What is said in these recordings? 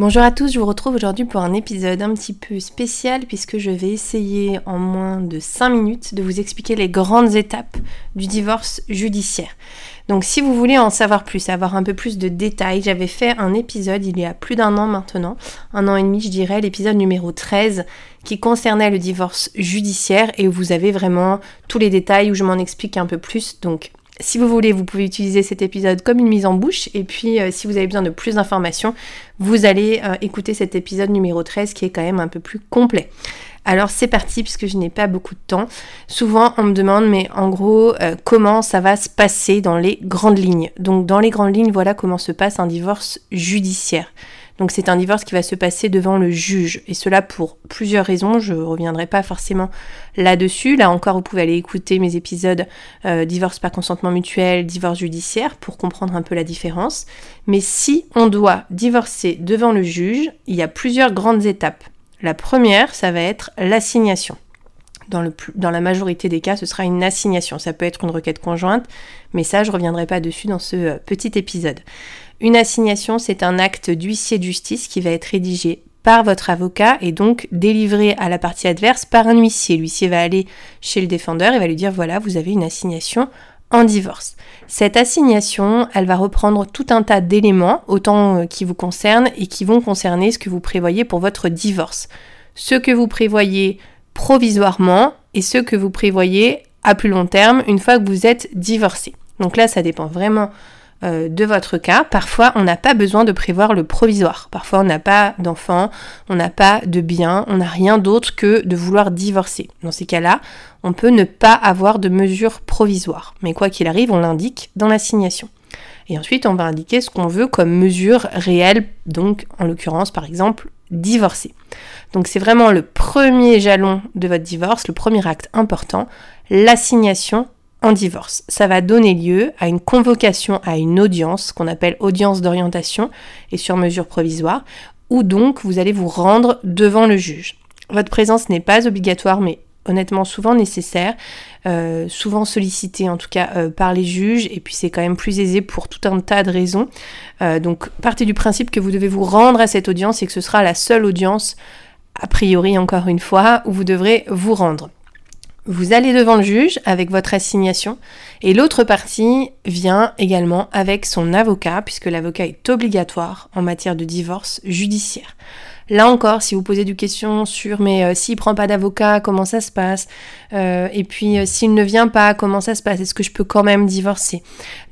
Bonjour à tous, je vous retrouve aujourd'hui pour un épisode un petit peu spécial puisque je vais essayer en moins de 5 minutes de vous expliquer les grandes étapes du divorce judiciaire. Donc si vous voulez en savoir plus, avoir un peu plus de détails, j'avais fait un épisode il y a plus d'un an maintenant, un an et demi je dirais, l'épisode numéro 13 qui concernait le divorce judiciaire et où vous avez vraiment tous les détails où je m'en explique un peu plus. Donc si vous voulez, vous pouvez utiliser cet épisode comme une mise en bouche. Et puis, euh, si vous avez besoin de plus d'informations, vous allez euh, écouter cet épisode numéro 13 qui est quand même un peu plus complet. Alors c'est parti puisque je n'ai pas beaucoup de temps. Souvent on me demande mais en gros euh, comment ça va se passer dans les grandes lignes? Donc dans les grandes lignes voilà comment se passe un divorce judiciaire. Donc c'est un divorce qui va se passer devant le juge. Et cela pour plusieurs raisons. Je ne reviendrai pas forcément là-dessus. Là encore, vous pouvez aller écouter mes épisodes euh, divorce par consentement mutuel, divorce judiciaire pour comprendre un peu la différence. Mais si on doit divorcer devant le juge, il y a plusieurs grandes étapes. La première, ça va être l'assignation. Dans, la majorité des cas, ce sera une assignation. Ça peut être une requête conjointe, mais ça, je ne reviendrai pas dessus dans ce euh, petit épisode. Une assignation, c'est un acte d'huissier de justice qui va être rédigé par votre avocat et donc délivré à la partie adverse par un huissier. L'huissier va aller chez le défendeur et va lui dire voilà, vous avez une assignation en divorce. Cette assignation, elle va reprendre tout un tas d'éléments, autant euh, qui vous concernent et qui vont concerner ce que vous prévoyez pour votre divorce. Ce que vous prévoyez provisoirement et ce que vous prévoyez à plus long terme une fois que vous êtes divorcé. Donc là, ça dépend vraiment euh, de votre cas, parfois on n'a pas besoin de prévoir le provisoire. Parfois on n'a pas d'enfant, on n'a pas de bien, on n'a rien d'autre que de vouloir divorcer. Dans ces cas-là, on peut ne pas avoir de mesure provisoire. Mais quoi qu'il arrive, on l'indique dans l'assignation. Et ensuite, on va indiquer ce qu'on veut comme mesure réelle, donc en l'occurrence par exemple divorcer. Donc c'est vraiment le premier jalon de votre divorce, le premier acte important, l'assignation en divorce. Ça va donner lieu à une convocation à une audience qu'on appelle audience d'orientation et sur mesure provisoire, où donc vous allez vous rendre devant le juge. Votre présence n'est pas obligatoire, mais honnêtement souvent nécessaire, euh, souvent sollicité en tout cas euh, par les juges, et puis c'est quand même plus aisé pour tout un tas de raisons. Euh, donc partez du principe que vous devez vous rendre à cette audience et que ce sera la seule audience, a priori encore une fois, où vous devrez vous rendre. Vous allez devant le juge avec votre assignation et l'autre partie vient également avec son avocat puisque l'avocat est obligatoire en matière de divorce judiciaire. Là encore, si vous posez des questions sur mais euh, s'il prend pas d'avocat, comment ça se passe? Euh, Et puis euh, s'il ne vient pas, comment ça se passe? Est-ce que je peux quand même divorcer?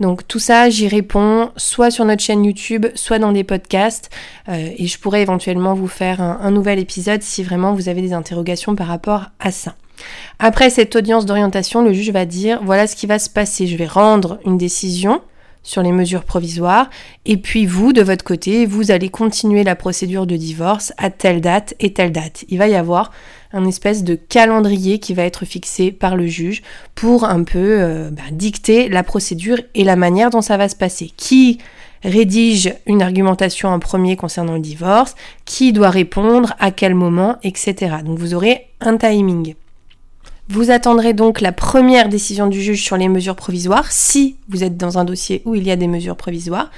Donc tout ça, j'y réponds soit sur notre chaîne YouTube, soit dans des podcasts. et je pourrais éventuellement vous faire un nouvel épisode si vraiment vous avez des interrogations par rapport à ça. Après cette audience d'orientation, le juge va dire voilà ce qui va se passer. Je vais rendre une décision sur les mesures provisoires et puis vous, de votre côté, vous allez continuer la procédure de divorce à telle date et telle date. Il va y avoir un espèce de calendrier qui va être fixé par le juge pour un peu euh, bah, dicter la procédure et la manière dont ça va se passer. Qui rédige une argumentation en premier concernant le divorce, qui doit répondre, à quel moment, etc. Donc vous aurez un timing. Vous attendrez donc la première décision du juge sur les mesures provisoires, si vous êtes dans un dossier où il y a des mesures provisoires.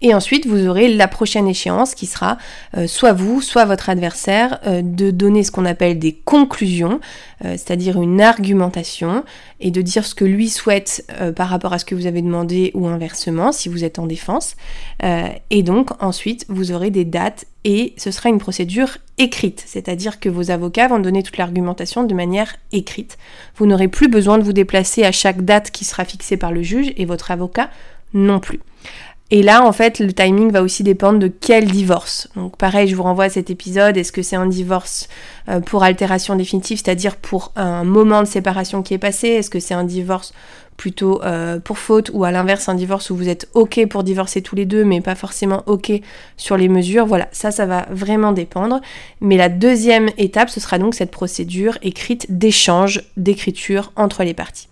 Et ensuite, vous aurez la prochaine échéance qui sera euh, soit vous, soit votre adversaire euh, de donner ce qu'on appelle des conclusions, euh, c'est-à-dire une argumentation, et de dire ce que lui souhaite par rapport à ce que vous avez demandé ou inversement, si vous êtes en défense. et donc, ensuite, vous aurez des dates et ce sera une procédure écrite, c'est-à-dire que vos avocats vont donner toute l'argumentation de manière écrite. Vous n'aurez plus besoin de vous déplacer à chaque date qui sera fixée par le juge et votre avocat non plus. Et là, en fait, le timing va aussi dépendre de quel divorce. Donc pareil, je vous renvoie à cet épisode. Est-ce que c'est un divorce euh, pour altération définitive, c'est-à-dire pour un moment de séparation qui est passé? Est-ce que c'est un divorce plutôt euh, pour faute ou à l'inverse un divorce où vous êtes ok pour divorcer tous les deux mais pas forcément ok sur les mesures? Voilà ça ça va vraiment dépendre mais la deuxième étape ce sera donc cette procédure écrite d'échange d'écriture entre les parties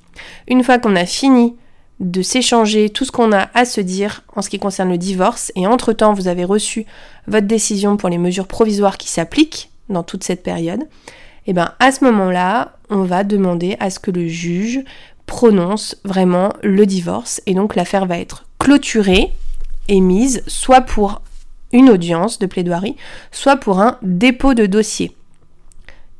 une fois qu'on a fini de s'échanger tout ce qu'on a à se dire en ce qui concerne le divorce. Et entre-temps vous avez reçu votre décision pour les mesures provisoires qui s'appliquent dans toute cette période, et eh bien à ce moment-là, on va demander à ce que le juge prononce vraiment le divorce. Et donc l'affaire va être clôturée et mise soit pour une audience de plaidoirie, soit pour un dépôt de dossier.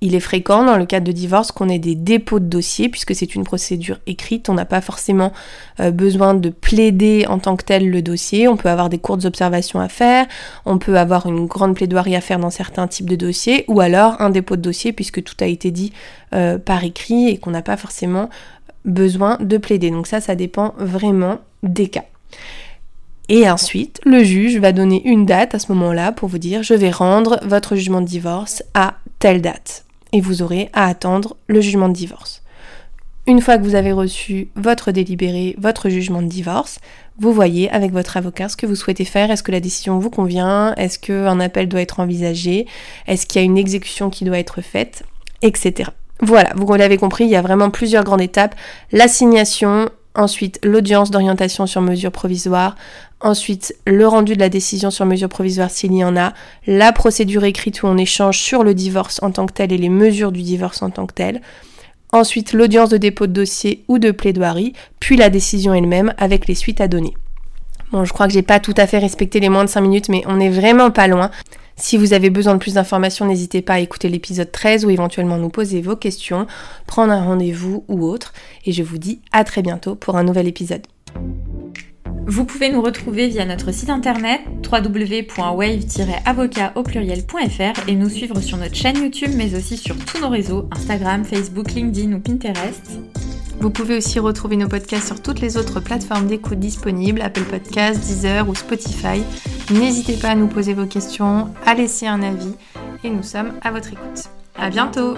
Il est fréquent dans le cadre de divorce qu'on ait des dépôts de dossier puisque c'est une procédure écrite. On n'a pas forcément euh, besoin de plaider en tant que tel le dossier. On peut avoir des courtes observations à faire. On peut avoir une grande plaidoirie à faire dans certains types de dossiers ou alors un dépôt de dossier puisque tout a été dit euh, par écrit et qu'on n'a pas forcément besoin de plaider. Donc ça, ça dépend vraiment des cas. Et ensuite, le juge va donner une date à ce moment-là pour vous dire je vais rendre votre jugement de divorce à telle date et vous aurez à attendre le jugement de divorce. Une fois que vous avez reçu votre délibéré, votre jugement de divorce, vous voyez avec votre avocat ce que vous souhaitez faire. Est-ce que la décision vous convient? Est-ce qu'un appel doit être envisagé? Est-ce qu'il y a une exécution qui doit être faite? Etc. Voilà, vous l'avez compris, il y a vraiment plusieurs grandes étapes. L'assignation, ensuite l'audience d'orientation sur mesure provisoire, Ensuite, le rendu de la décision sur mesure provisoire s'il y en a, la procédure écrite où on échange sur le divorce en tant que tel et les mesures du divorce en tant que tel. Ensuite, l'audience de dépôt de dossier ou de plaidoirie, puis la décision elle-même avec les suites à donner. Bon, je crois que j'ai pas tout à fait respecté les moins de 5 minutes, mais on n'est vraiment pas loin. Si vous avez besoin de plus d'informations, n'hésitez pas à écouter l'épisode 13 ou éventuellement nous poser vos questions, prendre un rendez-vous ou autre. Et je vous dis à très bientôt pour un nouvel épisode. Vous pouvez nous retrouver via notre site internet www.wave-avocat et nous suivre sur notre chaîne YouTube mais aussi sur tous nos réseaux Instagram, Facebook, LinkedIn ou Pinterest. Vous pouvez aussi retrouver nos podcasts sur toutes les autres plateformes d'écoute disponibles, Apple Podcasts, Deezer ou Spotify. N'hésitez pas à nous poser vos questions, à laisser un avis et nous sommes à votre écoute. À bientôt!